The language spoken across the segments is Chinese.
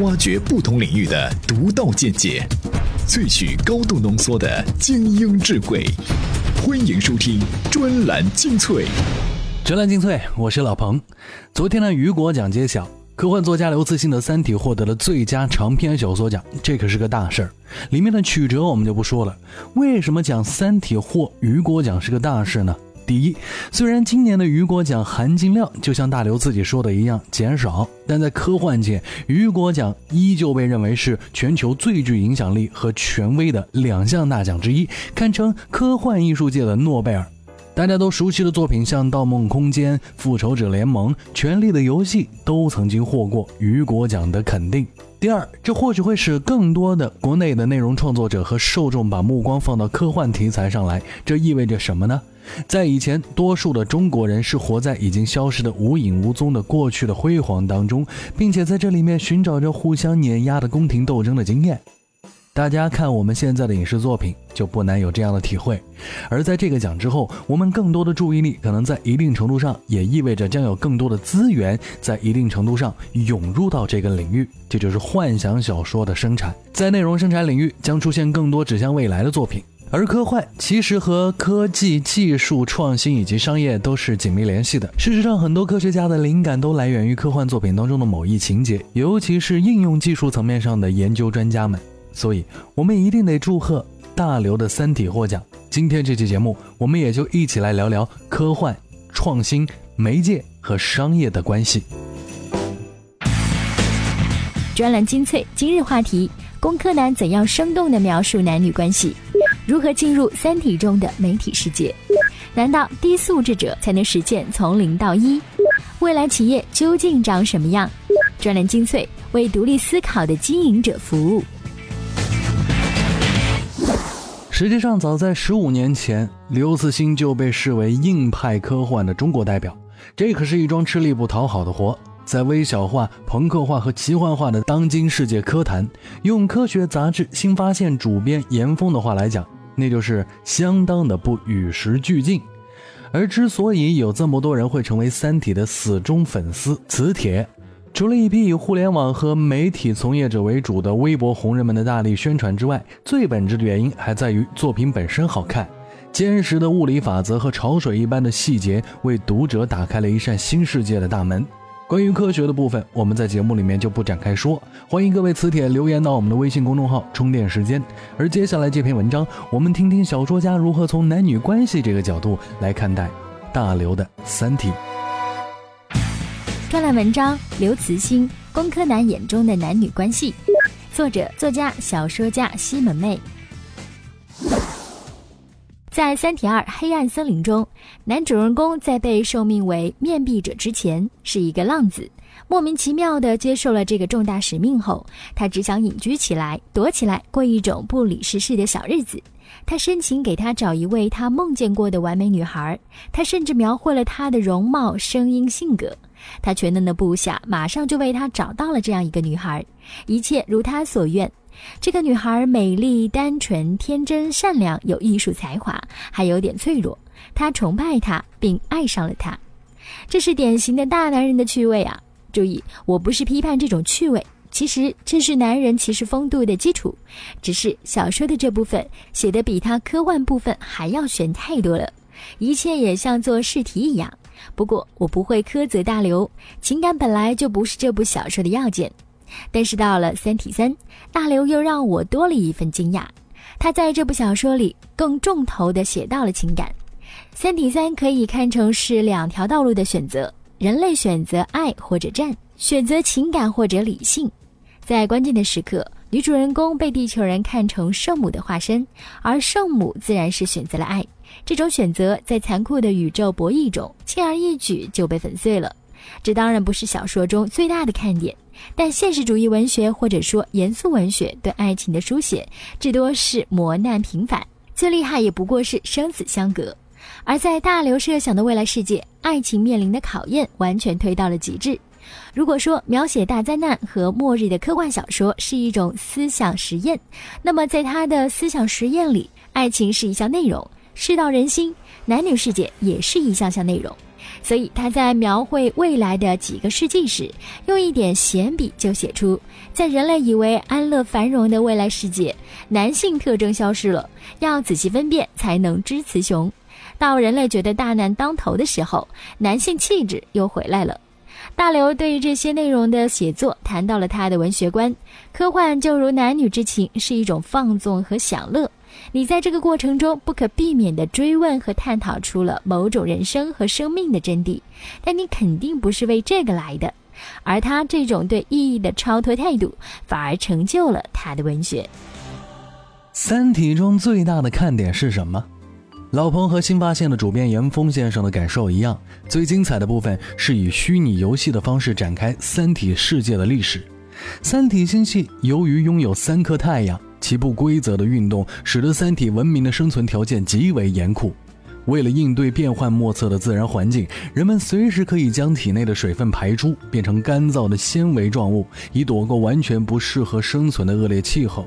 挖掘不同领域的独到见解，萃取高度浓缩的精英智慧。欢迎收听专栏精粹。专栏精粹，我是老彭。昨天呢，雨果奖揭晓，科幻作家刘慈欣的《三体》获得了最佳长篇小说奖，这可是个大事儿。里面的曲折我们就不说了，为什么讲《三体》获雨果奖是个大事呢？第一，虽然今年的雨果奖含金量就像大刘自己说的一样减少，但在科幻界，雨果奖依旧被认为是全球最具影响力和权威的两项大奖之一，堪称科幻艺术界的诺贝尔。大家都熟悉的作品，像《盗梦空间》《复仇者联盟》《权力的游戏》，都曾经获过雨果奖的肯定。第二，这或许会使更多的国内的内容创作者和受众把目光放到科幻题材上来。这意味着什么呢？在以前，多数的中国人是活在已经消失的无影无踪的过去的辉煌当中，并且在这里面寻找着互相碾压的宫廷斗争的经验。大家看我们现在的影视作品，就不难有这样的体会。而在这个奖之后，我们更多的注意力可能在一定程度上也意味着将有更多的资源在一定程度上涌入到这个领域，这就是幻想小说的生产。在内容生产领域将出现更多指向未来的作品。而科幻其实和科技、技术创新以及商业都是紧密联系的。事实上，很多科学家的灵感都来源于科幻作品当中的某一情节，尤其是应用技术层面上的研究专家们。所以，我们一定得祝贺大刘的《三体》获奖。今天这期节目，我们也就一起来聊聊科幻、创新、媒介和商业的关系。专栏精粹，今日话题：工科男怎样生动地描述男女关系？如何进入《三体》中的媒体世界？难道低素质者才能实现从零到一？未来企业究竟长什么样？专栏精粹为独立思考的经营者服务。实际上，早在十五年前，刘慈欣就被视为硬派科幻的中国代表。这可是一桩吃力不讨好的活。在微小化、朋克化和奇幻化的当今世界科坛，用科学杂志《新发现》主编严峰的话来讲，那就是相当的不与时俱进。而之所以有这么多人会成为《三体》的死忠粉丝，磁铁除了一批以互联网和媒体从业者为主的微博红人们的大力宣传之外，最本质的原因还在于作品本身好看。坚实的物理法则和潮水一般的细节，为读者打开了一扇新世界的大门。关于科学的部分，我们在节目里面就不展开说。欢迎各位磁铁留言到我们的微信公众号“充电时间”。而接下来这篇文章，我们听听小说家如何从男女关系这个角度来看待大刘的《三体》。专栏文章：刘慈欣《工科男眼中的男女关系》，作者、作家、小说家西门妹。在《三体二：黑暗森林》中，男主人公在被受命为面壁者之前是一个浪子，莫名其妙地接受了这个重大使命后，他只想隐居起来，躲起来，过一种不理世事的小日子。他申请给他找一位他梦见过的完美女孩，他甚至描绘了她的容貌、声音、性格。他全能的部下马上就为他找到了这样一个女孩，一切如他所愿。这个女孩美丽、单纯、天真、善良，有艺术才华，还有点脆弱。他崇拜她，并爱上了她。这是典型的大男人的趣味啊！注意，我不是批判这种趣味，其实这是男人骑士风度的基础。只是小说的这部分写的比他科幻部分还要悬太多了，一切也像做试题一样。不过我不会苛责大刘，情感本来就不是这部小说的要件。但是到了《三体三》，大刘又让我多了一份惊讶。他在这部小说里更重头地写到了情感。《三体三》可以看成是两条道路的选择：人类选择爱或者战，选择情感或者理性。在关键的时刻，女主人公被地球人看成圣母的化身，而圣母自然是选择了爱。这种选择在残酷的宇宙博弈中，轻而易举就被粉碎了。这当然不是小说中最大的看点。但现实主义文学或者说严肃文学对爱情的书写，至多是磨难平凡，最厉害也不过是生死相隔。而在大刘设想的未来世界，爱情面临的考验完全推到了极致。如果说描写大灾难和末日的科幻小说是一种思想实验，那么在他的思想实验里，爱情是一项内容，世道人心，男女世界也是一项项内容。所以他在描绘未来的几个世纪时，用一点闲笔就写出：在人类以为安乐繁荣的未来世界，男性特征消失了，要仔细分辨才能知雌雄。到人类觉得大难当头的时候，男性气质又回来了。大刘对于这些内容的写作谈到了他的文学观：科幻就如男女之情，是一种放纵和享乐。你在这个过程中不可避免地追问和探讨出了某种人生和生命的真谛，但你肯定不是为这个来的。而他这种对意义的超脱态度，反而成就了他的文学。《三体》中最大的看点是什么？老彭和新发现的主编严峰先生的感受一样，最精彩的部分是以虚拟游戏的方式展开《三体》世界的历史。三体星系由于拥有三颗太阳，其不规则的运动使得三体文明的生存条件极为严酷。为了应对变幻莫测的自然环境，人们随时可以将体内的水分排出，变成干燥的纤维状物，以躲过完全不适合生存的恶劣气候。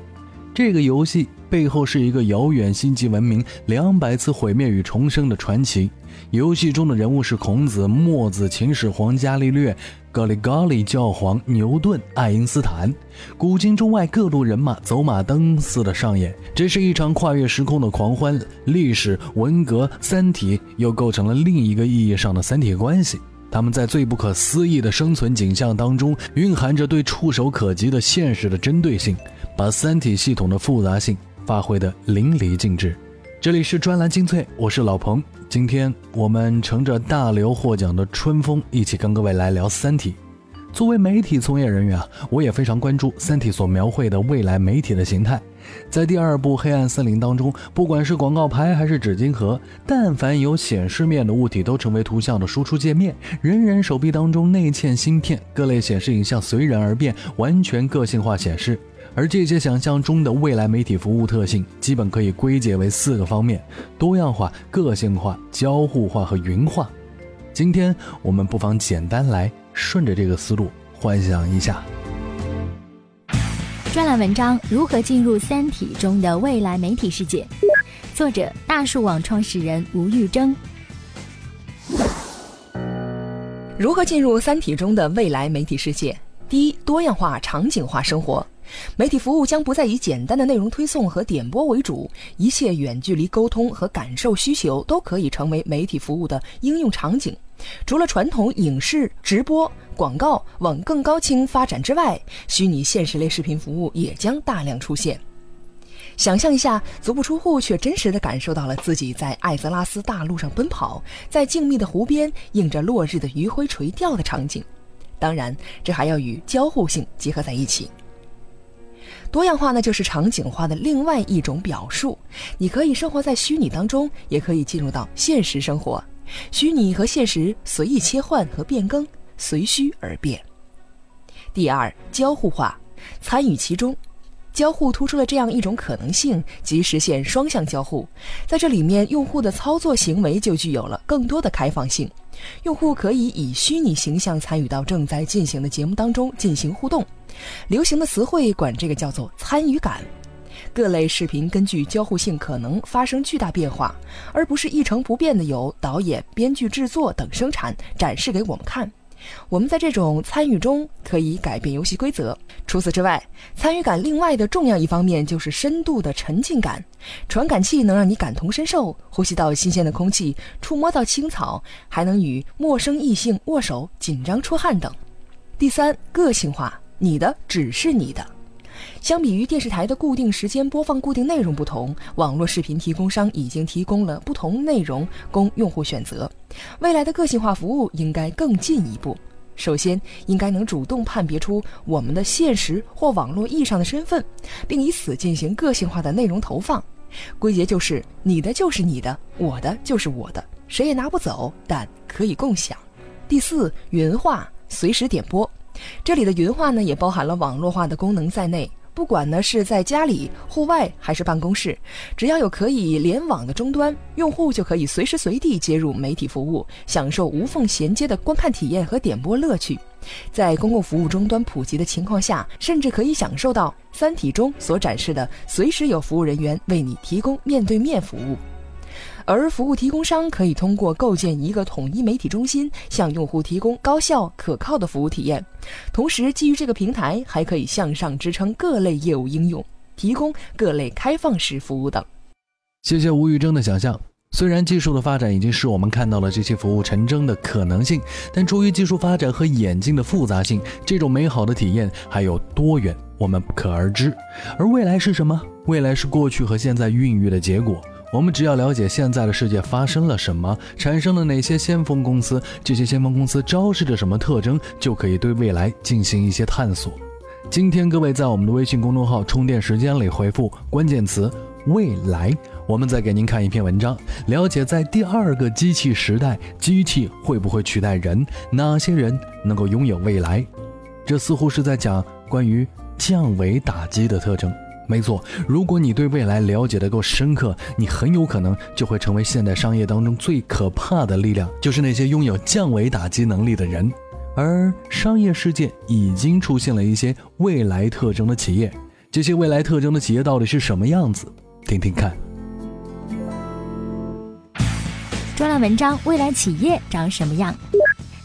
这个游戏背后是一个遥远星际文明两百次毁灭与重生的传奇。游戏中的人物是孔子、墨子、秦始皇、伽利略、格里高利教皇、牛顿、爱因斯坦，古今中外各路人马走马灯似的上演。这是一场跨越时空的狂欢。历史、文革、三体又构成了另一个意义上的三体关系。他们在最不可思议的生存景象当中，蕴含着对触手可及的现实的针对性。把三体系统的复杂性发挥得淋漓尽致。这里是专栏精粹，我是老彭。今天我们乘着大刘获奖的春风，一起跟各位来聊三体。作为媒体从业人员啊，我也非常关注三体所描绘的未来媒体的形态。在第二部《黑暗森林》当中，不管是广告牌还是纸巾盒，但凡有显示面的物体都成为图像的输出界面。人人手臂当中内嵌芯片，各类显示影像随人而变，完全个性化显示。而这些想象中的未来媒体服务特性，基本可以归结为四个方面：多样化、个性化、交互化和云化。今天我们不妨简单来顺着这个思路幻想一下。专栏文章：如何进入《三体》中的未来媒体世界？作者：大树网创始人吴玉征。如何进入《三体》中的未来媒体世界？第一，多样化、场景化生活。媒体服务将不再以简单的内容推送和点播为主，一切远距离沟通和感受需求都可以成为媒体服务的应用场景。除了传统影视、直播、广告往更高清发展之外，虚拟现实类视频服务也将大量出现。想象一下，足不出户却真实地感受到了自己在艾泽拉斯大陆上奔跑，在静谧的湖边映着落日的余晖垂钓的场景。当然，这还要与交互性结合在一起。多样化呢，就是场景化的另外一种表述。你可以生活在虚拟当中，也可以进入到现实生活。虚拟和现实随意切换和变更，随需而变。第二，交互化，参与其中。交互突出了这样一种可能性，即实现双向交互。在这里面，用户的操作行为就具有了更多的开放性。用户可以以虚拟形象参与到正在进行的节目当中进行互动。流行的词汇管这个叫做参与感。各类视频根据交互性可能发生巨大变化，而不是一成不变的由导演、编剧、制作等生产展示给我们看。我们在这种参与中可以改变游戏规则。除此之外，参与感另外的重要一方面就是深度的沉浸感。传感器能让你感同身受，呼吸到新鲜的空气，触摸到青草，还能与陌生异性握手、紧张出汗等。第三，个性化，你的只是你的。相比于电视台的固定时间播放固定内容不同，网络视频提供商已经提供了不同内容供用户选择。未来的个性化服务应该更进一步，首先应该能主动判别出我们的现实或网络意义上的身份，并以此进行个性化的内容投放。归结就是：你的就是你的，我的就是我的，谁也拿不走，但可以共享。第四，云化，随时点播。这里的云化呢，也包含了网络化的功能在内。不管呢是在家里、户外还是办公室，只要有可以联网的终端，用户就可以随时随地接入媒体服务，享受无缝衔接的观看体验和点播乐趣。在公共服务终端普及的情况下，甚至可以享受到《三体》中所展示的随时有服务人员为你提供面对面服务。而服务提供商可以通过构建一个统一媒体中心，向用户提供高效可靠的服务体验。同时，基于这个平台，还可以向上支撑各类业务应用，提供各类开放式服务等。谢谢吴宇征的想象。虽然技术的发展已经使我们看到了这些服务成真的可能性，但出于技术发展和眼镜的复杂性，这种美好的体验还有多远，我们不可而知。而未来是什么？未来是过去和现在孕育的结果。我们只要了解现在的世界发生了什么，产生了哪些先锋公司，这些先锋公司昭示着什么特征，就可以对未来进行一些探索。今天各位在我们的微信公众号“充电时间”里回复关键词“未来”。我们再给您看一篇文章，了解在第二个机器时代，机器会不会取代人？哪些人能够拥有未来？这似乎是在讲关于降维打击的特征。没错，如果你对未来了解的够深刻，你很有可能就会成为现代商业当中最可怕的力量，就是那些拥有降维打击能力的人。而商业世界已经出现了一些未来特征的企业，这些未来特征的企业到底是什么样子？听听看。专栏文章：未来企业长什么样？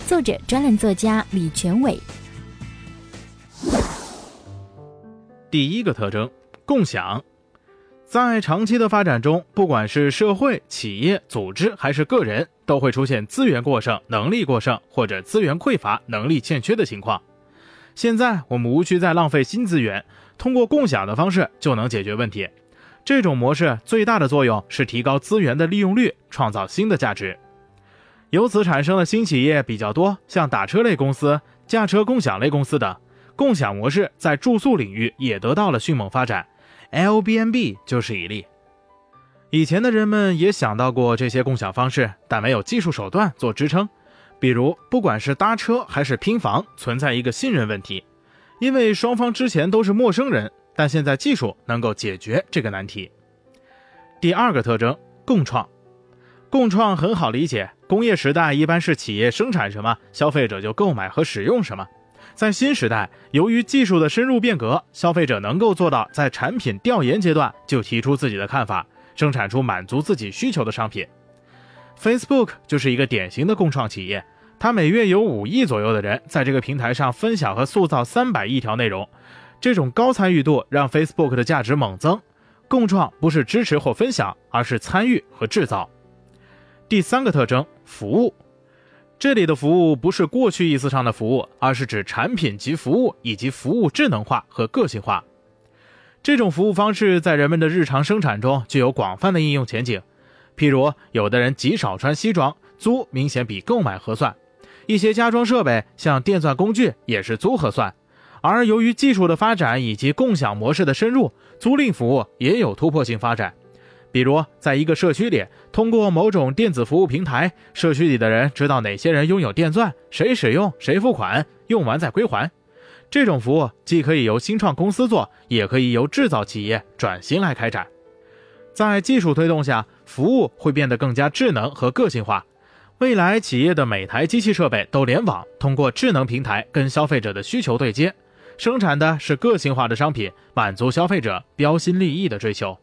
作者：专栏作家李全伟。第一个特征：共享。在长期的发展中，不管是社会、企业、组织还是个人，都会出现资源过剩、能力过剩或者资源匮乏、能力欠缺的情况。现在我们无需再浪费新资源，通过共享的方式就能解决问题。这种模式最大的作用是提高资源的利用率，创造新的价值。由此产生的新企业比较多，像打车类公司、驾车共享类公司等。共享模式在住宿领域也得到了迅猛发展，Airbnb 就是一例。以前的人们也想到过这些共享方式，但没有技术手段做支撑。比如，不管是搭车还是拼房，存在一个信任问题，因为双方之前都是陌生人。但现在技术能够解决这个难题。第二个特征，共创。共创很好理解，工业时代一般是企业生产什么，消费者就购买和使用什么。在新时代，由于技术的深入变革，消费者能够做到在产品调研阶段就提出自己的看法，生产出满足自己需求的商品。Facebook 就是一个典型的共创企业，它每月有五亿左右的人在这个平台上分享和塑造三百亿条内容。这种高参与度让 Facebook 的价值猛增。共创不是支持或分享，而是参与和制造。第三个特征，服务。这里的服务不是过去意思上的服务，而是指产品及服务以及服务智能化和个性化。这种服务方式在人们的日常生产中具有广泛的应用前景。譬如，有的人极少穿西装，租明显比购买合算；一些家装设备，像电钻工具，也是租合算。而由于技术的发展以及共享模式的深入，租赁服务也有突破性发展。比如，在一个社区里，通过某种电子服务平台，社区里的人知道哪些人拥有电钻，谁使用，谁付款，用完再归还。这种服务既可以由新创公司做，也可以由制造企业转型来开展。在技术推动下，服务会变得更加智能和个性化。未来企业的每台机器设备都联网，通过智能平台跟消费者的需求对接。生产的是个性化的商品，满足消费者标新立异的追求。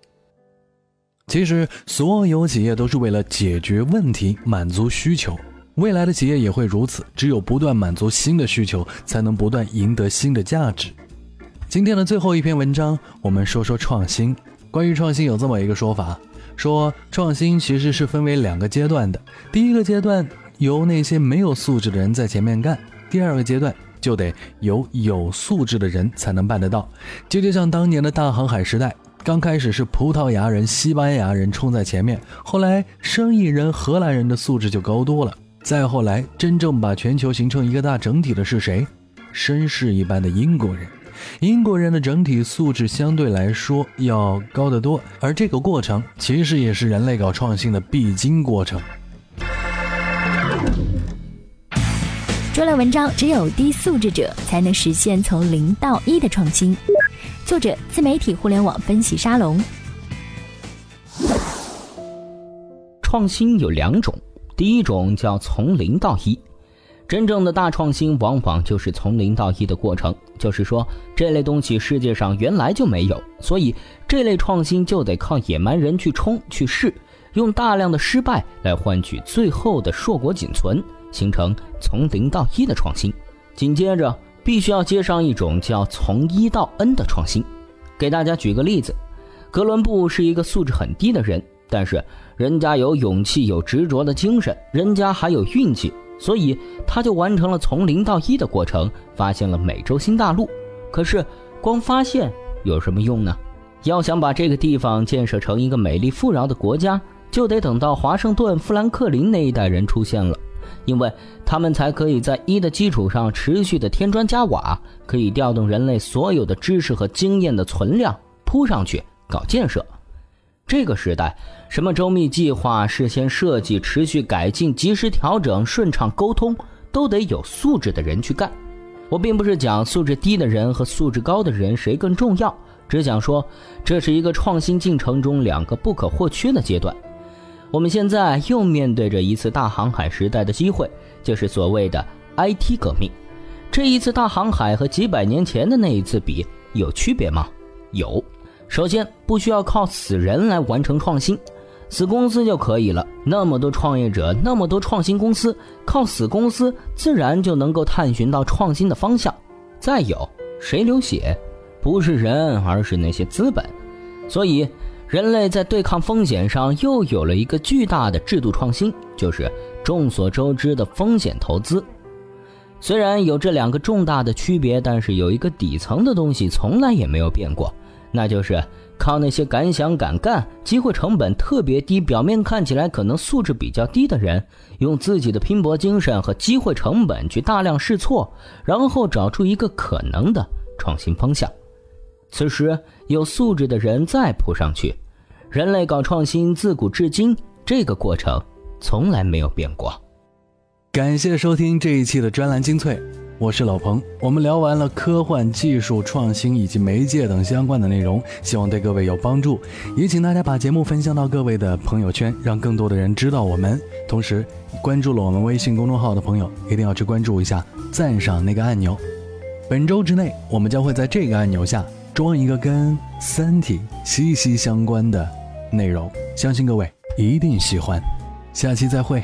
其实，所有企业都是为了解决问题、满足需求。未来的企业也会如此，只有不断满足新的需求，才能不断赢得新的价值。今天的最后一篇文章，我们说说创新。关于创新，有这么一个说法：说创新其实是分为两个阶段的。第一个阶段由那些没有素质的人在前面干，第二个阶段。就得有有素质的人才能办得到。这就像当年的大航海时代，刚开始是葡萄牙人、西班牙人冲在前面，后来生意人、荷兰人的素质就高多了。再后来，真正把全球形成一个大整体的是谁？绅士一般的英国人。英国人的整体素质相对来说要高得多，而这个过程其实也是人类搞创新的必经过程。专栏文章：只有低素质者才能实现从零到一的创新。作者：自媒体互联网分析沙龙。创新有两种，第一种叫从零到一。真正的大创新往往就是从零到一的过程，就是说这类东西世界上原来就没有，所以这类创新就得靠野蛮人去冲去试。用大量的失败来换取最后的硕果仅存，形成从零到一的创新。紧接着，必须要接上一种叫从一到 N 的创新。给大家举个例子，哥伦布是一个素质很低的人，但是人家有勇气、有执着的精神，人家还有运气，所以他就完成了从零到一的过程，发现了美洲新大陆。可是，光发现有什么用呢？要想把这个地方建设成一个美丽富饶的国家，就得等到华盛顿、富兰克林那一代人出现了，因为他们才可以在一的基础上持续的添砖加瓦，可以调动人类所有的知识和经验的存量铺上去搞建设。这个时代，什么周密计划、事先设计、持续改进、及时调整、顺畅沟通，都得有素质的人去干。我并不是讲素质低的人和素质高的人谁更重要。只想说，这是一个创新进程中两个不可或缺的阶段。我们现在又面对着一次大航海时代的机会，就是所谓的 IT 革命。这一次大航海和几百年前的那一次比，有区别吗？有。首先，不需要靠死人来完成创新，死公司就可以了。那么多创业者，那么多创新公司，靠死公司自然就能够探寻到创新的方向。再有，谁流血？不是人，而是那些资本，所以人类在对抗风险上又有了一个巨大的制度创新，就是众所周知的风险投资。虽然有这两个重大的区别，但是有一个底层的东西从来也没有变过，那就是靠那些敢想敢干、机会成本特别低、表面看起来可能素质比较低的人，用自己的拼搏精神和机会成本去大量试错，然后找出一个可能的创新方向。此时有素质的人再扑上去，人类搞创新自古至今这个过程从来没有变过。感谢收听这一期的专栏精粹，我是老彭。我们聊完了科幻、技术创新以及媒介等相关的内容，希望对各位有帮助。也请大家把节目分享到各位的朋友圈，让更多的人知道我们。同时，关注了我们微信公众号的朋友，一定要去关注一下赞赏那个按钮。本周之内，我们将会在这个按钮下。装一个跟《三体》息息相关的内容，相信各位一定喜欢。下期再会。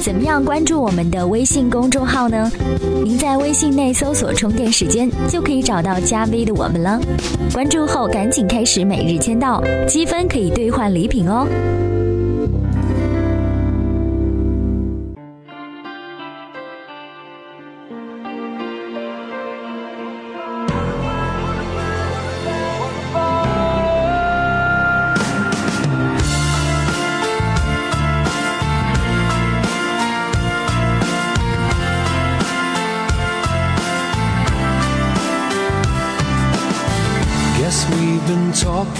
怎么样关注我们的微信公众号呢？您在微信内搜索“充电时间”，就可以找到加 V 的我们了。关注后赶紧开始每日签到，积分可以兑换礼品哦。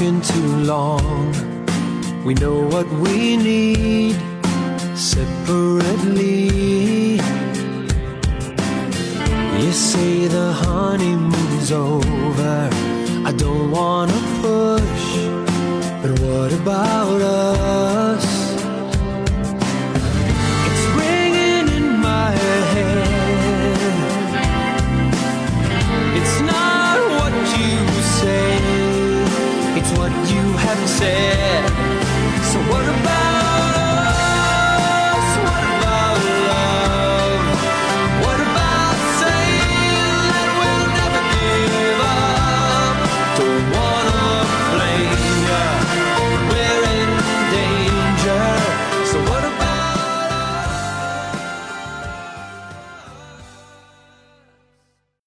Talking too long. We know what we need separately. You say the honeymoon's over. I don't wanna push, but what about us?